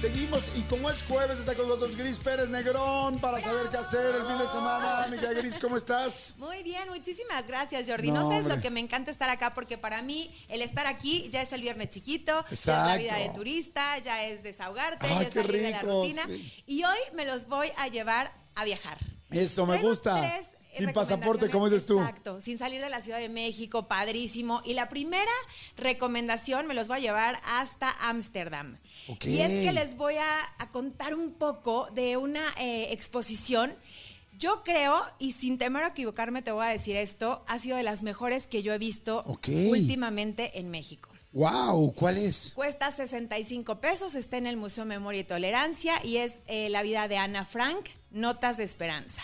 Seguimos y como es jueves está con nosotros Gris Pérez Negrón para saber qué hacer el fin de semana. Amiga Gris, ¿cómo estás? Muy bien, muchísimas gracias, Jordi. No, No, sabes lo que me encanta estar acá porque para mí el estar aquí ya es el viernes chiquito, ya es la vida de turista, ya es desahogarte, ya es salir de la rico, rutina. sí. Y hoy me los voy a llevar a viajar. Eso me Traigo gusta. tres, Sin pasaporte, como dices tú. Exacto, sin salir de la Ciudad de México, padrísimo. Y la primera recomendación me los voy a llevar hasta Ámsterdam. Ok. Y es que les voy a, a contar un poco de una eh, exposición. Yo creo, y sin temor a equivocarme, te voy a decir esto, ha sido de las mejores que yo he visto últimamente en México. Wow, ¿cuál es? Cuesta 65 pesos, está en el Museo Memoria y Tolerancia y es eh, la vida de Ana Frank, Notas de Esperanza.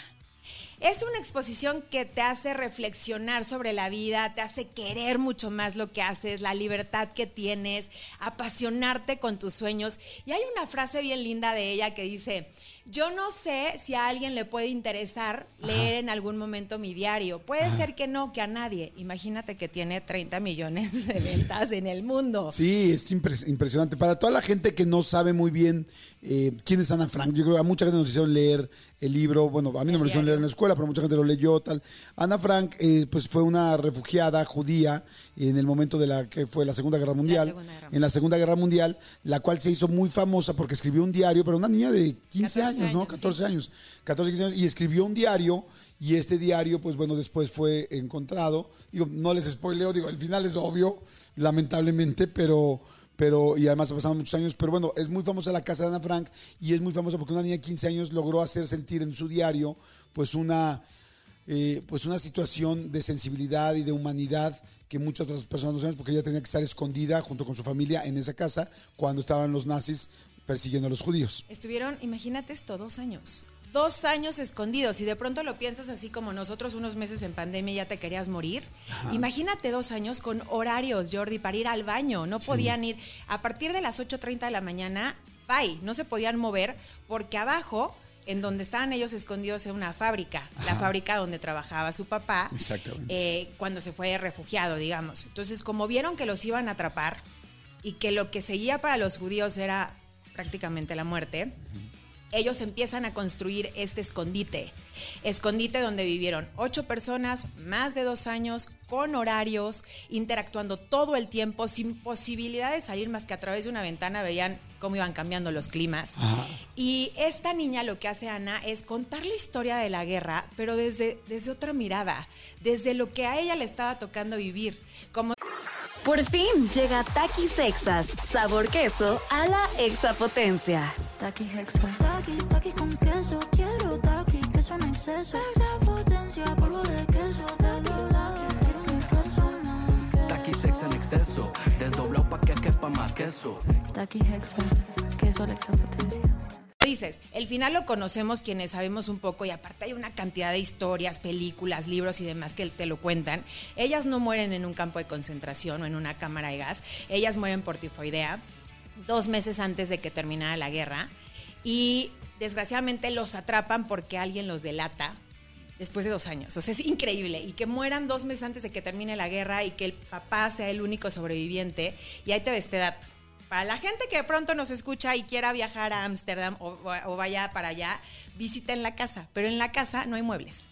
Es una exposición que te hace reflexionar sobre la vida, te hace querer mucho más lo que haces, la libertad que tienes, apasionarte con tus sueños. Y hay una frase bien linda de ella que dice, yo no sé si a alguien le puede interesar leer en algún momento mi diario. Puede ser que no, que a nadie. Imagínate que tiene 30 millones de ventas en el mundo. Sí, es impres- impresionante. Para toda la gente que no sabe muy bien eh, quién es Ana Frank, yo creo que a mucha gente nos hicieron leer el libro. Bueno, a mí no me lo hicieron leer en la escuela, pero mucha gente lo leyó, tal. Ana Frank, eh, pues fue una refugiada judía en el momento de la que fue la Segunda Guerra Mundial. Segunda Guerra en la Segunda Guerra Mundial, la cual se hizo muy famosa porque escribió un diario, pero una niña de 15 14 años, ¿no? años, 14 años. 14, 15 años. Y escribió un diario. Y este diario, pues bueno, después fue encontrado. Digo, no les spoileo, digo, el final es obvio, lamentablemente, pero, pero, y además pasaron muchos años, pero bueno, es muy famosa la casa de Ana Frank y es muy famosa porque una niña de 15 años logró hacer sentir en su diario, pues una, eh, pues una situación de sensibilidad y de humanidad que muchas otras personas no saben porque ella tenía que estar escondida junto con su familia en esa casa cuando estaban los nazis persiguiendo a los judíos. Estuvieron, imagínate esto, dos años. Dos años escondidos y de pronto lo piensas así como nosotros unos meses en pandemia ya te querías morir. Imagínate dos años con horarios, Jordi, para ir al baño. No podían ir a partir de las 8.30 de la mañana, bye, no se podían mover porque abajo, en donde estaban ellos escondidos en una fábrica, la fábrica donde trabajaba su papá, Exactamente. eh, cuando se fue refugiado, digamos. Entonces, como vieron que los iban a atrapar y que lo que seguía para los judíos era prácticamente la muerte, ellos empiezan a construir este escondite. Escondite donde vivieron ocho personas, más de dos años, con horarios, interactuando todo el tiempo, sin posibilidad de salir más que a través de una ventana veían cómo iban cambiando los climas. Y esta niña lo que hace Ana es contar la historia de la guerra, pero desde, desde otra mirada, desde lo que a ella le estaba tocando vivir. Como Por fin llega Takis Sexas, sabor queso a la exapotencia. Taki Hexa. Taki, taki con queso. Quiero taki, queso en exceso. Exapotencia, polvo de queso. Taki, sex en exceso, desdoblado pa' que quepa más queso. Taki Hexa. Queso a la exapotencia. Dices, el final lo conocemos quienes sabemos un poco y aparte hay una cantidad de historias, películas, libros y demás que te lo cuentan. Ellas no mueren en un campo de concentración o en una cámara de gas, ellas mueren por tifoidea dos meses antes de que terminara la guerra y desgraciadamente los atrapan porque alguien los delata después de dos años. O sea, es increíble. Y que mueran dos meses antes de que termine la guerra y que el papá sea el único sobreviviente. Y ahí te ves este dato. Para la gente que de pronto nos escucha y quiera viajar a Ámsterdam o, o vaya para allá, visiten la casa. Pero en la casa no hay muebles.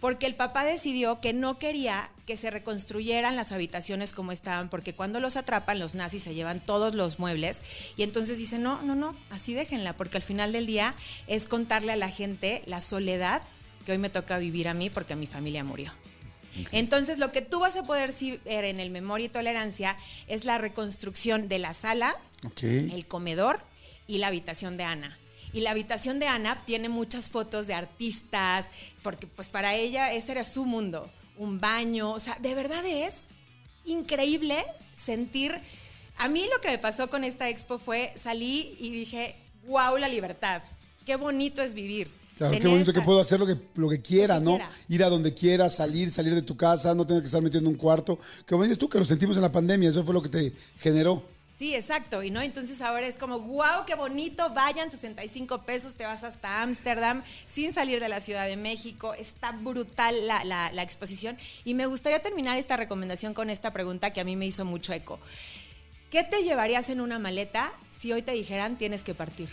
Porque el papá decidió que no quería que se reconstruyeran las habitaciones como estaban, porque cuando los atrapan, los nazis se llevan todos los muebles. Y entonces dice, no, no, no, así déjenla, porque al final del día es contarle a la gente la soledad que hoy me toca vivir a mí porque mi familia murió. Entonces, lo que tú vas a poder ver en el Memoria y Tolerancia es la reconstrucción de la sala, el comedor y la habitación de Ana. Y la habitación de Ana tiene muchas fotos de artistas, porque pues para ella ese era su mundo, un baño, o sea, de verdad es increíble sentir... A mí lo que me pasó con esta expo fue, salí y dije, wow, la libertad. qué bonito es vivir. Claro, qué bonito esta- que puedo hacer lo que, lo que quiera, Lo que ¿no? quiera. Ir a donde quiera, salir, salir de tu casa, no tener que estar metiendo en un cuarto. Como dices tú, que lo sentimos en la pandemia, eso fue lo que te generó. Sí, exacto. Y no, entonces ahora es como, wow, qué bonito, vayan, 65 pesos, te vas hasta Ámsterdam sin salir de la Ciudad de México. Está brutal la, la- la exposición. Y me gustaría terminar esta recomendación con esta pregunta que a mí me hizo mucho eco. ¿Qué te llevarías en una maleta si hoy te dijeran tienes que partir?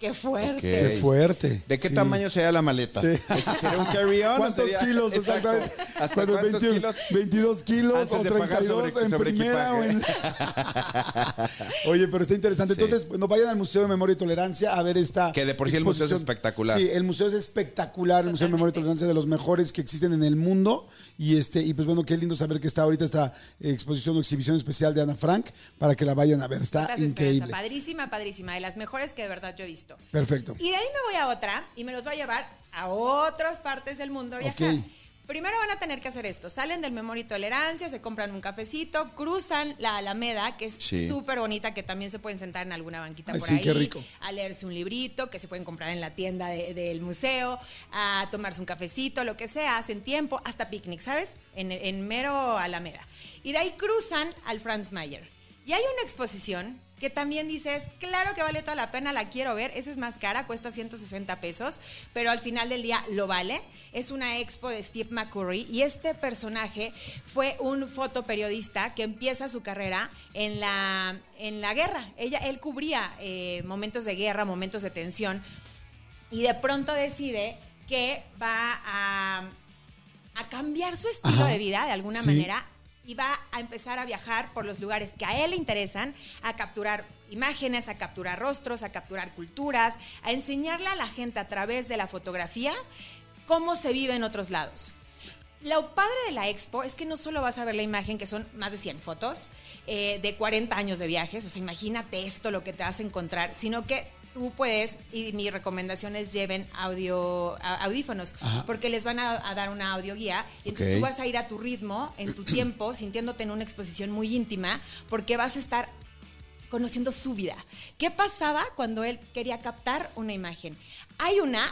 Qué fuerte. Qué fuerte. ¿De qué Sí. tamaño sería la maleta? Sí. ¿Ese sería un carry-on? ¿Cuántos sería- kilos exactamente? ¿Hasta ¿Cuántos? cuántos 21, kilos? 22 kilos Antes o de pagar 32 sobre- en sobre primera o en... Oye, pero está interesante. Sí. Entonces, bueno, vayan al Museo de Memoria y Tolerancia a ver esta Que de por sí el museo es espectacular. Sí, el museo es espectacular, el Museo de Memoria y Tolerancia de los mejores que existen en el mundo y este y pues bueno, qué lindo saber que está ahorita esta exposición o exhibición especial de Ana Frank para que la vayan a ver. Está Estás increíble. Padrísima, padrísima. De las mejores que de verdad yo he visto. Perfecto. Y de ahí me voy a otra y me los voy a llevar a otras partes del mundo a viajar. Ok. Primero van a tener que hacer esto. Salen del Memoria y Tolerancia, se compran un cafecito, cruzan la Alameda, que es Sí. súper bonita, que también se pueden sentar en alguna banquita Ay, por sí, ahí. qué rico. A leerse un librito, que se pueden comprar en la tienda de- del museo, a tomarse un cafecito, lo que sea, hacen tiempo, hasta picnic, ¿sabes? En, en mero Alameda. Y de ahí cruzan al Franz Mayer. Y hay una exposición que también dices, claro que vale toda la pena, la quiero ver, esa es más cara, cuesta 160 pesos, pero al final del día lo vale. Es una expo de Steve McCurry y este personaje fue un fotoperiodista que empieza su carrera en la, en la guerra. Ella, él cubría eh, momentos de guerra, momentos de tensión y de pronto decide que va a, a cambiar su estilo Ajá. de vida de alguna Sí. manera y va a empezar a viajar por los lugares que a él le interesan, a capturar imágenes, a capturar rostros, a capturar culturas, a enseñarle a la gente a través de la fotografía cómo se vive en otros lados. Lo padre de la expo es que no solo vas a ver la imagen, que son más de 100 fotos, eh, de 40 años de viajes, o sea, imagínate esto, lo que te vas a encontrar, sino que tú puedes, y mi recomendación es lleven audio, audífonos, Ajá. porque les van a, a dar una audioguía, y entonces tú vas a ir a tu ritmo, en tu tiempo, sintiéndote en una exposición muy íntima, porque vas a estar conociendo su vida. ¿Qué pasaba cuando él quería captar una imagen? Hay una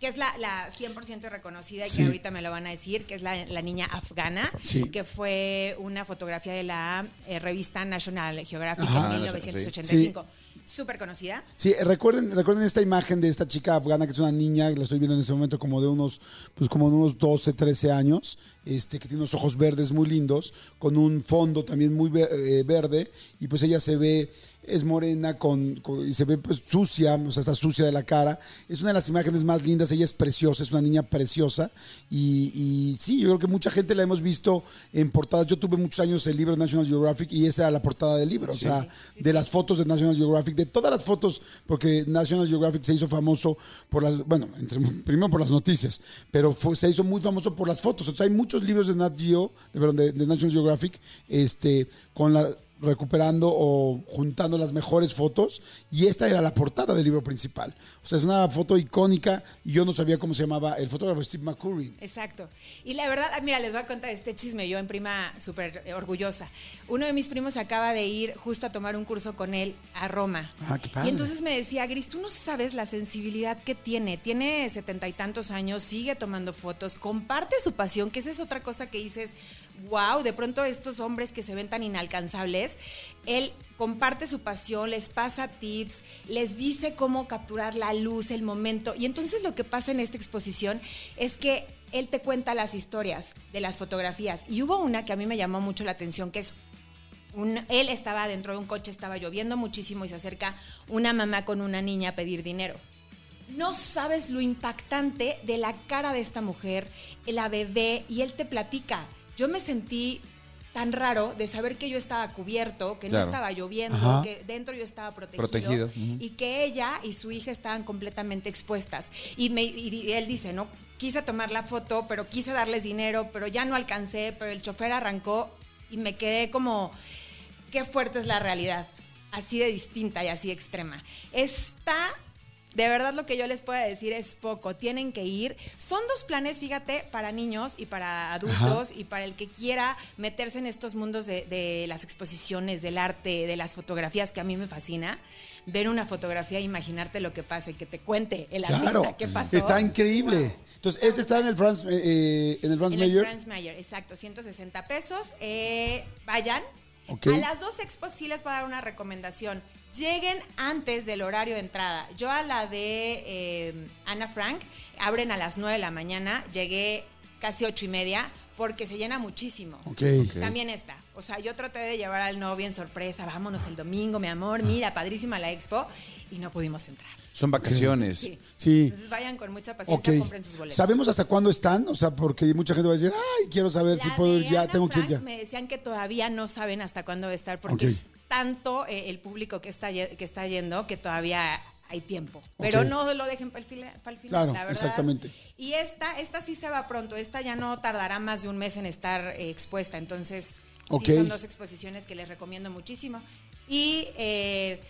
que es la, la 100% reconocida y Sí. que ahorita me lo van a decir, que es la, la niña afgana, Sí. que fue una fotografía de la eh, revista National Geographic Ajá. en 1985. Súper conocida. Sí, recuerden, recuerden esta imagen de esta chica afgana que es una niña, la estoy viendo en este momento como de unos, pues como de unos 12, 13 años, este, que tiene unos ojos verdes muy lindos, con un fondo también muy eh, verde, y pues ella se ve, es morena con, con- y se ve pues sucia, o sea, está sucia de la cara. Es una de las imágenes más lindas, ella es preciosa, es una niña preciosa, y, y sí, yo creo que mucha gente la hemos visto en portadas. Yo tuve muchos años el libro National Geographic y esa era la portada del libro, o sea, de las fotos de National Geographic, de todas las fotos, porque National Geographic se hizo famoso por las, bueno, entre- primero por las noticias, pero fue- se hizo muy famoso por las fotos. O sea, hay muchos libros de Nat Geo, de, perdón, de, de National Geographic, este, con la recuperando o juntando las mejores fotos y esta era la portada del libro principal. O sea, es una foto icónica y yo no sabía cómo se llamaba el fotógrafo Steve McCurry. Exacto. Y la verdad, ah, mira, les voy a contar este chisme, yo en prima súper orgullosa. Uno de mis primos acaba de ir justo a tomar un curso con él a Roma. Ah, qué padre. Y entonces me decía, Gris, tú no sabes la sensibilidad que tiene. Tiene setenta y tantos años, sigue tomando fotos, comparte su pasión, que esa es otra cosa que dices, wow, de pronto estos hombres que se ven tan inalcanzables, él comparte su pasión, les pasa tips, les dice cómo capturar la luz, el momento. Y entonces lo que pasa en esta exposición es que él te cuenta las historias de las fotografías. Y hubo una que a mí me llamó mucho la atención, que es él estaba dentro de un coche, estaba lloviendo muchísimo y se acerca una mamá con una niña a pedir dinero. No sabes lo impactante de la cara de esta mujer, la bebé, y él te platica. Yo me sentí tan raro de saber que yo estaba cubierto, que Claro. no estaba lloviendo, Ajá. que dentro yo estaba protegido, Protegido, y que ella y su hija estaban completamente expuestas. Y, me, y él dice, no, quise tomar la foto, pero quise darles dinero, pero ya no alcancé, pero el chofer arrancó y me quedé como, qué fuerte es la realidad, así de distinta y así extrema. Está De verdad lo que yo les puedo decir es poco. Tienen que ir. Son dos planes, fíjate, para niños y para adultos y para el que quiera meterse en estos mundos de, de las exposiciones, del arte, de las fotografías, que a mí me fascina. Ver una fotografía e imaginarte lo que pasa y que te cuente el artista Claro, qué pasó. está increíble. Entonces, ese está en el Franz, eh, eh, en el Franz En el. Franz Mayer, exacto, 160 pesos. Eh, vayan. A las dos expos sí les voy a dar una recomendación. Lleguen antes del horario de entrada. Yo a la de eh, Ana Frank, abren a las 9 de la mañana, llegué casi ocho y media porque se llena muchísimo. También está. O sea, yo traté de llevar al novio en sorpresa, vámonos el domingo, mi amor, mira, padrísima la expo, y no pudimos entrar. Son vacaciones. Sí. Sí. Entonces vayan con mucha paciencia, Ok. compren sus boletos. ¿Sabemos hasta cuándo están? O sea, porque mucha gente va a decir, ay, quiero saber si La puedo de ir ya, Ana tengo que ir Frank ya. Me decían que todavía no saben hasta cuándo va a estar porque Ok. es tanto eh, el público que está, que está yendo que todavía hay tiempo. Pero Ok. no lo dejen para el, fila- para el final, Claro, la verdad. exactamente. Y esta, esta sí se va pronto. Esta ya no tardará más de un mes en estar eh, expuesta. Entonces, Ok. sí son dos exposiciones que les recomiendo muchísimo. Y eh,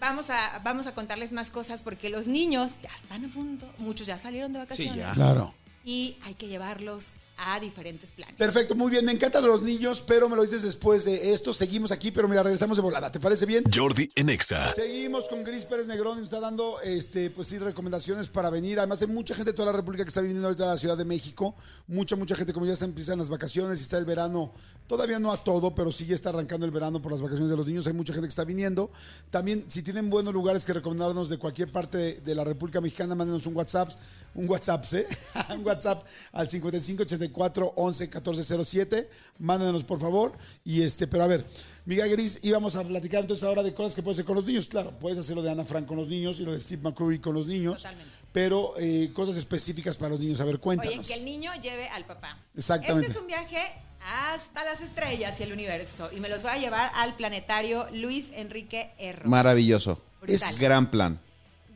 vamos, a, vamos a contarles más cosas porque los niños ya están a punto. Muchos ya salieron de vacaciones. ya. Claro. Y hay que llevarlos a diferentes planes. Perfecto, muy bien. Me encantan los niños, pero me lo dices después de esto. Seguimos aquí, pero mira, regresamos de volada. ¿Te parece bien? Jordi en Exa. Seguimos con Gris Pérez Negrón y nos está dando, este, pues sí, recomendaciones para venir. Además, hay mucha gente de toda la República que está viniendo ahorita a la Ciudad de México. Mucha, mucha gente, como ya se empiezan las vacaciones y está el verano. Todavía no a todo, pero sí ya está arrancando el verano por las vacaciones de los niños. Hay mucha gente que está viniendo. También, si tienen buenos lugares que recomendarnos de cualquier parte de, de la República Mexicana, mándenos un WhatsApp. Un WhatsApp, ¿eh? un WhatsApp al 5584 11 1407. Mándenos, por favor. Y este, pero a ver, Miguel Gris, íbamos a platicar entonces ahora de cosas que puedes hacer con los niños. Claro, puedes hacer lo de Ana Frank con los niños y lo de Steve McCurry con los niños. Totalmente. Pero eh, cosas específicas para los niños. A ver, Oye, cuéntanos. que el niño lleve al papá. Exactamente. Este es un viaje hasta las estrellas y el universo. Y me los voy a llevar al planetario Luis Enrique Erro. Maravilloso. Brutal. Es gran plan.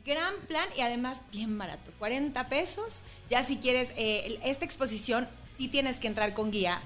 Gran plan y además bien barato. 40 pesos. Ya si quieres, eh, esta exposición sí tienes que entrar con guía.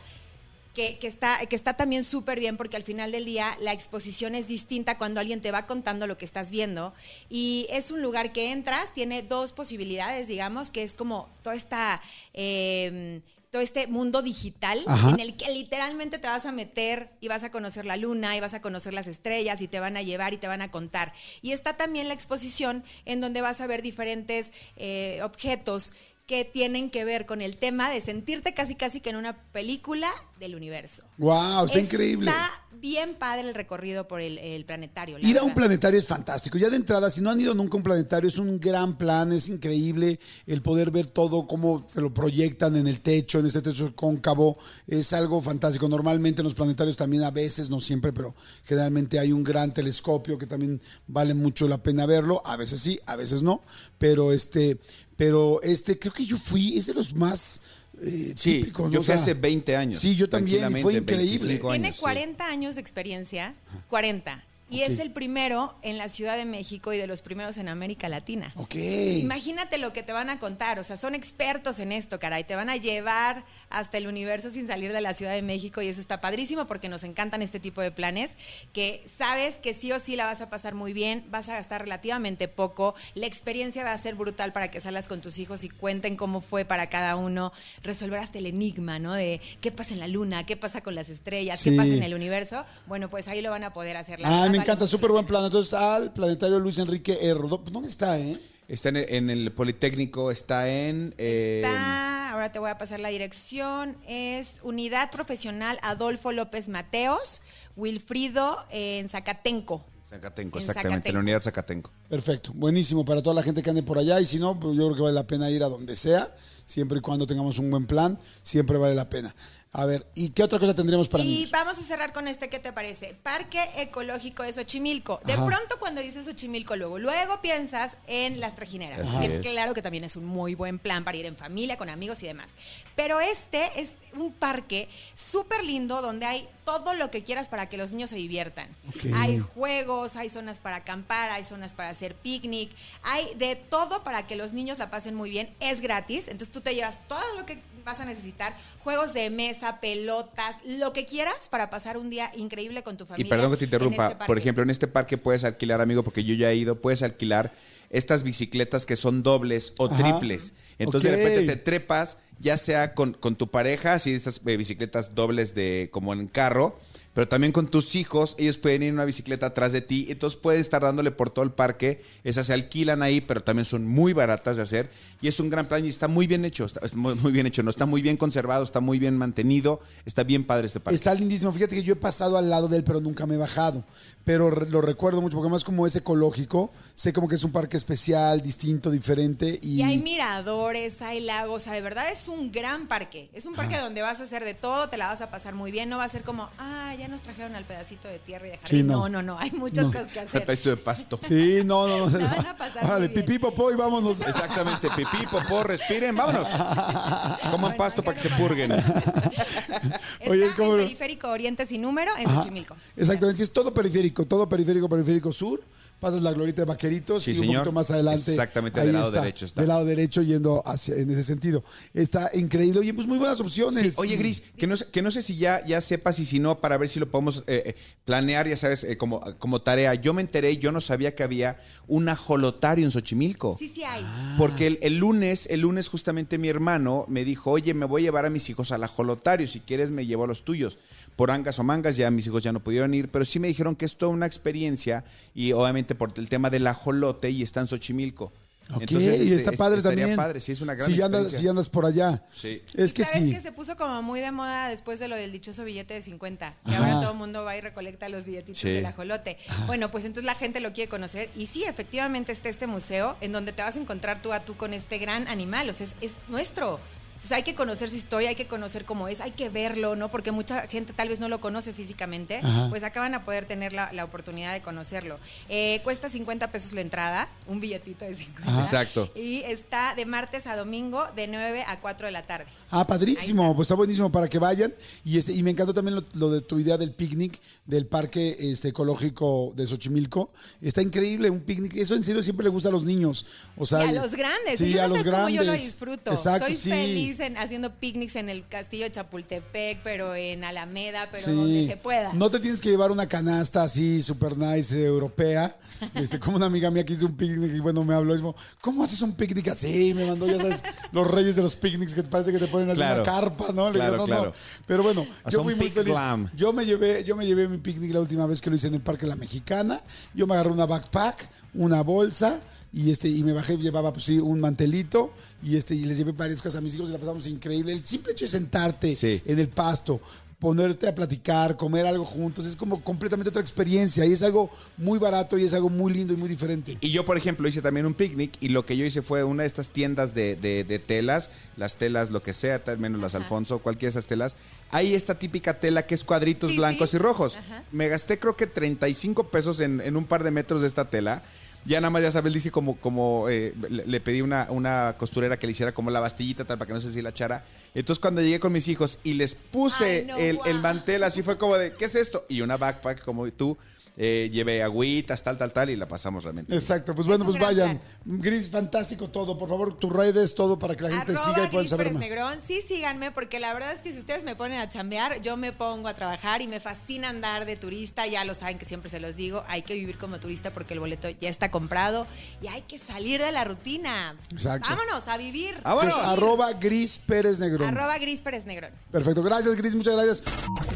Que, que está, que está también súper bien porque al final del día la exposición es distinta cuando alguien te va contando lo que estás viendo y es un lugar que entras, tiene dos posibilidades, digamos, que es como toda esta... eh, todo este mundo digital Ajá. en el que literalmente te vas a meter y vas a conocer la luna y vas a conocer las estrellas y te van a llevar y te van a contar. Y está también la exposición en donde vas a ver diferentes eh, objetos que tienen que ver con el tema de sentirte casi casi que en una película del universo. Wow, está increíble. Está bien padre el recorrido por el, el planetario. la Ir a un planetario es fantástico. Ya de entrada, si no han ido nunca a un planetario, es un gran plan, es increíble el poder ver todo, cómo te lo proyectan en el techo, en este techo cóncavo, es algo fantástico. Normalmente en los planetarios también a veces, no siempre, pero generalmente hay un gran telescopio que también vale mucho la pena verlo. A veces sí, a veces no, pero este, pero este, creo que yo fui, es de los más eh, Sí, típicos. ¿no? yo O fui sea, hace 20 años. Sí, yo también, y fue increíble. 25 Tiene años, sí. 40 años de experiencia, 40. Y es el primero en la Ciudad de México y de los primeros en América Latina. Ok. Imagínate lo que te van a contar, o sea, son expertos en esto, caray, te van a llevar hasta el universo sin salir de la Ciudad de México y eso está padrísimo porque nos encantan este tipo de planes, que sabes que sí o sí la vas a pasar muy bien, vas a gastar relativamente poco, la experiencia va a ser brutal para que salgas con tus hijos y cuenten cómo fue para cada uno, resolver hasta el enigma, ¿no? De qué pasa en la luna, qué pasa con las estrellas, Sí. qué pasa en el universo, bueno, pues ahí lo van a poder hacer. La Ah, me encanta, mucho súper buen plan. Entonces, al planetario Luis Enrique Erro. ¿Dó- ¿Dónde está, eh? Está en el, en el Politécnico, está en... eh, Está, ahora te voy a pasar la dirección, es Unidad Profesional Adolfo López Mateos, Wilfrido en Zacatenco. Zacatenco, en exactamente, en la unidad Zacatenco. Perfecto, buenísimo para toda la gente que ande por allá y si no, pues yo creo que vale la pena ir a donde sea, siempre y cuando tengamos un buen plan, siempre vale la pena. A ver, ¿y qué otra cosa tendríamos para y niños? vamos a cerrar con este, ¿qué te parece? Parque Ecológico de Xochimilco. De Ajá. pronto cuando dices Xochimilco, luego, luego piensas en las trajineras. Así que es. claro que también es un muy buen plan para ir en familia, con amigos y demás. Pero este es un parque súper lindo donde hay todo lo que quieras para que los niños se diviertan. Hay juegos, hay zonas para acampar, hay zonas para hacer picnic, hay de todo para que los niños la pasen muy bien. Es gratis, entonces tú te llevas todo lo que vas a necesitar, juegos de mesa, pelotas, lo que quieras para pasar un día increíble con tu Y familia. perdón que te interrumpa, este por ejemplo, en este parque puedes alquilar, amigo, porque yo ya he ido, puedes alquilar estas bicicletas que son dobles o Ajá. triples. Entonces de repente te trepas, ya sea con, con tu pareja, así estas eh, bicicletas dobles de como en carro, pero también con tus hijos, ellos pueden ir en una bicicleta atrás de ti, entonces puedes estar dándole por todo el parque, esas se alquilan ahí, pero también son muy baratas de hacer y es un gran plan y está muy bien hecho, está, es muy, muy bien hecho, no está muy bien conservado, está muy bien mantenido, está bien padre este parque. Está lindísimo. Fíjate que yo he pasado al lado de él, pero nunca me he bajado. Pero re- lo recuerdo mucho, porque más como es ecológico, sé como que es un parque especial, distinto, diferente. Y, Y hay miradores, hay lagos, o sea, de verdad es un gran parque. Es un parque donde vas a hacer de todo, te la vas a pasar muy bien, no va a ser como, ah, ya nos trajeron al pedacito de tierra y de jardín. Sí, no. no. no, no, hay muchas No. cosas que hacer. Esto de pasto. Sí, no, no, no. La van a pasar Órale, pipí, popó y vámonos. Exactamente, pipí, popó, respiren, vámonos. Coman Bueno, pasto para que se purguen. Está Oye, en ¿cómo no? Periférico Oriente sin número en Ajá. Xochimilco. Exactamente, sí, es todo periférico, todo periférico, periférico sur. Pasas la glorita de Vaqueritos Sí, y un señor. poquito más adelante. Exactamente, del lado derecho está. Del lado derecho yendo hacia, en ese sentido. Está increíble. Oye, pues muy buenas opciones. Sí, Oye, Gris, que no, sé- que no sé si ya, ya sepas y si no, para ver si lo podemos eh, eh, planear, ya sabes, eh, como, como tarea. Yo me enteré, yo no sabía que había un ajolotario en Xochimilco. Sí, sí hay. Porque el, el lunes, el lunes justamente mi hermano me dijo, oye, me voy a llevar a mis hijos al ajolotario, si quieres me llevo a los tuyos. Por angas o mangas, ya mis hijos ya no pudieron ir, pero sí me dijeron que es toda una experiencia y obviamente por el tema del ajolote y está en Xochimilco. Ok, Entonces, y este, está es- padre también. padre, sí, es una gran si ya andas, si por allá. Sí. Es ¿Y que sabes sí. que se puso como muy de moda después de lo del dichoso billete de 50? Y Ajá. ahora todo el mundo va y recolecta los billetitos Sí. del ajolote. Bueno, pues entonces la gente lo quiere conocer. Y sí, efectivamente está este museo en donde te vas a encontrar tú a tú con este gran animal. O sea, es, es nuestro. Entonces hay que conocer su historia, hay que conocer cómo es, hay que verlo, ¿no? Porque mucha gente tal vez no lo conoce físicamente, Ajá. pues acá van a poder tener la, la oportunidad de conocerlo. Eh, cuesta 50 pesos la entrada, un billetito de 50. Ajá. Exacto. Y está de martes a domingo de 9 a 4 de la tarde. Ah, padrísimo, está. pues está buenísimo para que vayan. Y este, y me encantó también lo, lo de tu idea del picnic del parque este, ecológico de Xochimilco. Está increíble, un picnic. Eso en serio siempre le gusta a los niños. O sea, y a los grandes. Sí, y yo a no los sé cómo yo lo grandes. disfruto. Exacto, Soy sí. feliz en, haciendo picnics en el castillo de Chapultepec, pero en Alameda, pero Sí. donde se pueda. No te tienes que llevar una canasta así super nice eh, europea. Este, como una amiga mía que hizo un picnic y bueno, me habló dijo, ¿cómo haces un picnic así? Me mandó, ya sabes, los reyes de los picnics que parece que te ponen así Claro. una carpa, ¿no? Le Claro, digo, no, claro. no. Pero bueno, yo fui muy feliz. glam. Yo me llevé, yo me llevé mi picnic la última vez que lo hice en el Parque La Mexicana. Yo me agarré una backpack, una bolsa y este y me bajé llevaba pues sí un mantelito y este y les llevé varias cosas a mis hijos y la pasamos increíble. El simple hecho de sentarte Sí. en el pasto, ponerte a platicar, comer algo juntos, es como completamente otra experiencia y es algo muy barato y es algo muy lindo y muy diferente. Y yo, por ejemplo, hice también un picnic y lo que yo hice fue una de estas tiendas de, de- de telas, las telas, lo que sea, tal menos las Alfonso, cualquiera de esas telas. Hay esta típica tela que es cuadritos Sí, blancos sí. y rojos. Ajá. Me gasté creo que 35 pesos en, en un par de metros de esta tela. Ya nada más, ya sabes, dice como, como eh, le, le pedí una, una costurera que le hiciera como la bastillita tal para que no se deshilachara. Entonces cuando llegué con mis hijos y les puse Ay, no, el, el mantel, así fue como de, ¿qué es esto? Y una backpack como tú, eh, llevé agüitas, tal, tal, tal, y la pasamos realmente. Exacto, pues bueno, pues vayan. Gris, fantástico todo. Por favor, tus redes, todo para que la gente Arroba siga y puedan Gris saber Pérez más. Negrón. Sí, síganme, porque la verdad es que si ustedes me ponen a chambear, yo me pongo a trabajar y me fascina andar de turista. Ya lo saben que siempre se los digo. Hay que vivir como turista porque el boleto ya está comprado y hay que salir de la rutina. Exacto. Vámonos a vivir. ¡Vámonos! Pues, arroba Gris Pérez Negrón. Arroba Gris Pérez Negrón. Perfecto, gracias Gris, muchas gracias.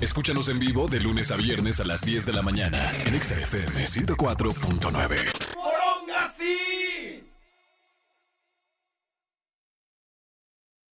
Escúchanos en vivo de lunes a viernes a las 10 de la mañana XFM 104.9. ¡Poronga sí!